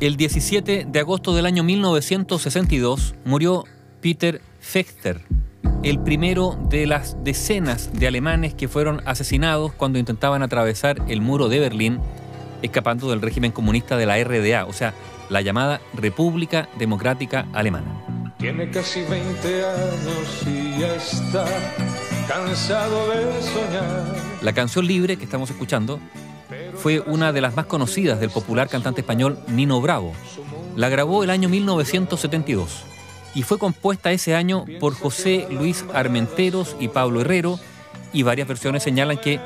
El 17 de agosto del año 1962 murió Peter Fechter, el primero de las decenas de alemanes que fueron asesinados cuando intentaban atravesar el muro de Berlín escapando del régimen comunista de la RDA, o sea, la llamada República Democrática Alemana. Tiene casi 20 años y ya está cansado de soñar. La canción libre que estamos escuchando fue una de las más conocidas del popular cantante español Nino Bravo. La grabó el año 1972 y fue compuesta ese año por José Luis Armenteros y Pablo Herrero y varias versiones señalan que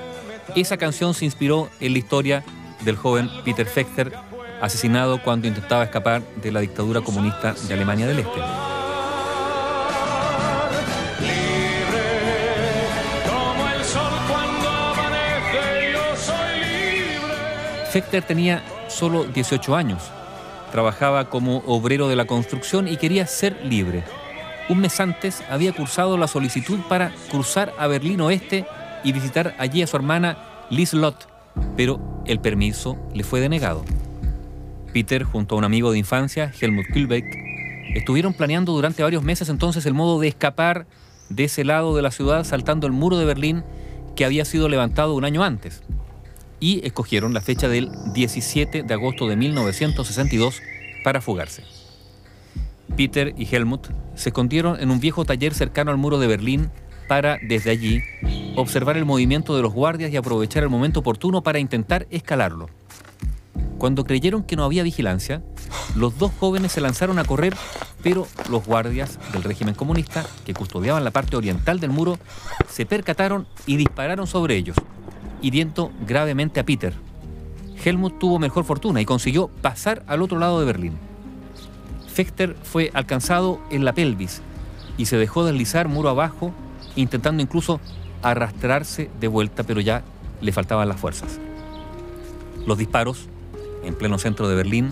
esa canción se inspiró en la historia del joven Peter Fechter, asesinado cuando intentaba escapar de la dictadura comunista de Alemania del Este. Fechter tenía solo 18 años. Trabajaba como obrero de la construcción y quería ser libre. Un mes antes había cursado la solicitud para cruzar a Berlín Oeste y visitar allí a su hermana Liz Lott, pero el permiso le fue denegado. Peter, junto a un amigo de infancia, Helmut Kühlbeck, estuvieron planeando durante varios meses entonces el modo de escapar de ese lado de la ciudad saltando el muro de Berlín que había sido levantado un año antes y escogieron la fecha del 17 de agosto de 1962 para fugarse. Peter y Helmut se escondieron en un viejo taller cercano al muro de Berlín para, desde allí, observar el movimiento de los guardias y aprovechar el momento oportuno para intentar escalarlo. Cuando creyeron que no había vigilancia, los dos jóvenes se lanzaron a correr, pero los guardias del régimen comunista, que custodiaban la parte oriental del muro, se percataron y dispararon sobre ellos, hiriendo gravemente a Peter. Helmut tuvo mejor fortuna y consiguió pasar al otro lado de Berlín. Fechter fue alcanzado en la pelvis y se dejó deslizar muro abajo, intentando incluso arrastrarse de vuelta, pero ya le faltaban las fuerzas. Los disparos, en pleno centro de Berlín,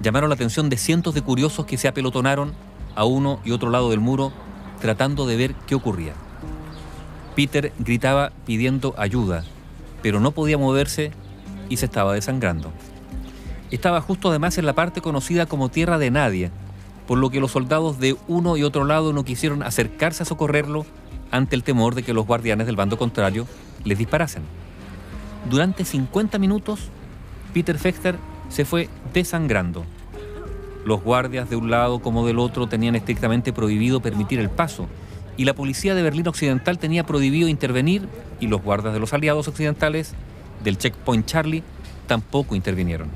llamaron la atención de cientos de curiosos que se apelotonaron a uno y otro lado del muro tratando de ver qué ocurría. Peter gritaba pidiendo ayuda, pero no podía moverse y se estaba desangrando. Estaba justo además en la parte conocida como Tierra de Nadie, por lo que los soldados de uno y otro lado no quisieron acercarse a socorrerlo ante el temor de que los guardianes del bando contrario les disparasen. Durante 50 minutos, Peter Fechter se fue desangrando. Los guardias de un lado como del otro tenían estrictamente prohibido permitir el paso, y la policía de Berlín Occidental tenía prohibido intervenir y los guardas de los aliados occidentales del checkpoint Charlie tampoco intervinieron.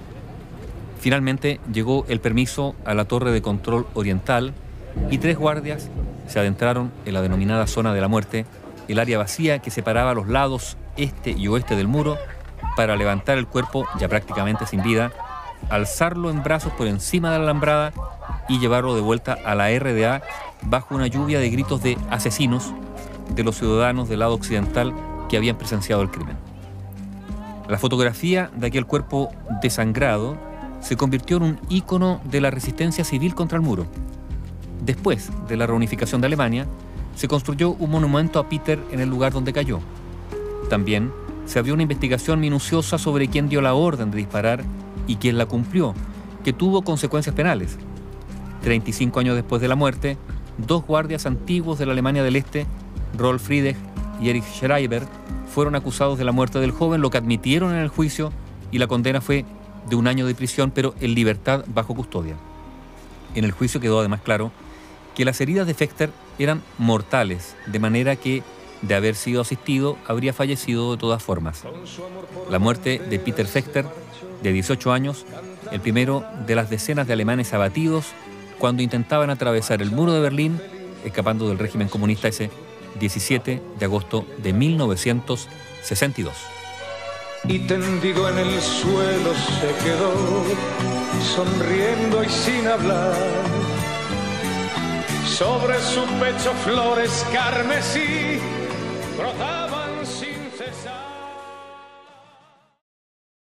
Finalmente llegó el permiso a la torre de control oriental y tres guardias se adentraron en la denominada zona de la muerte, el área vacía que separaba los lados este y oeste del muro, para levantar el cuerpo ya prácticamente sin vida, alzarlo en brazos por encima de la alambrada y llevarlo de vuelta a la RDA bajo una lluvia de gritos de asesinos de los ciudadanos del lado occidental que habían presenciado el crimen. La fotografía de aquel cuerpo desangrado se convirtió en un ícono de la resistencia civil contra el muro. Después de la reunificación de Alemania, se construyó un monumento a Peter en el lugar donde cayó. También se abrió una investigación minuciosa sobre quién dio la orden de disparar y quién la cumplió, que tuvo consecuencias penales. 35 años después de la muerte, dos guardias antiguos de la Alemania del Este, Rolf Friedrich y Erich Schreiber, fueron acusados de la muerte del joven, lo que admitieron en el juicio y la condena fue de un año de prisión, pero en libertad bajo custodia. En el juicio quedó además claro que las heridas de Fechter eran mortales, de manera que, de haber sido asistido, habría fallecido de todas formas. La muerte de Peter Fechter, de 18 años, el primero de las decenas de alemanes abatidos cuando intentaban atravesar el muro de Berlín, escapando del régimen comunista ese 17 de agosto de 1962. Y tendido en el suelo se quedó, sonriendo y sin hablar. Sobre su pecho flores carmesí brotaron.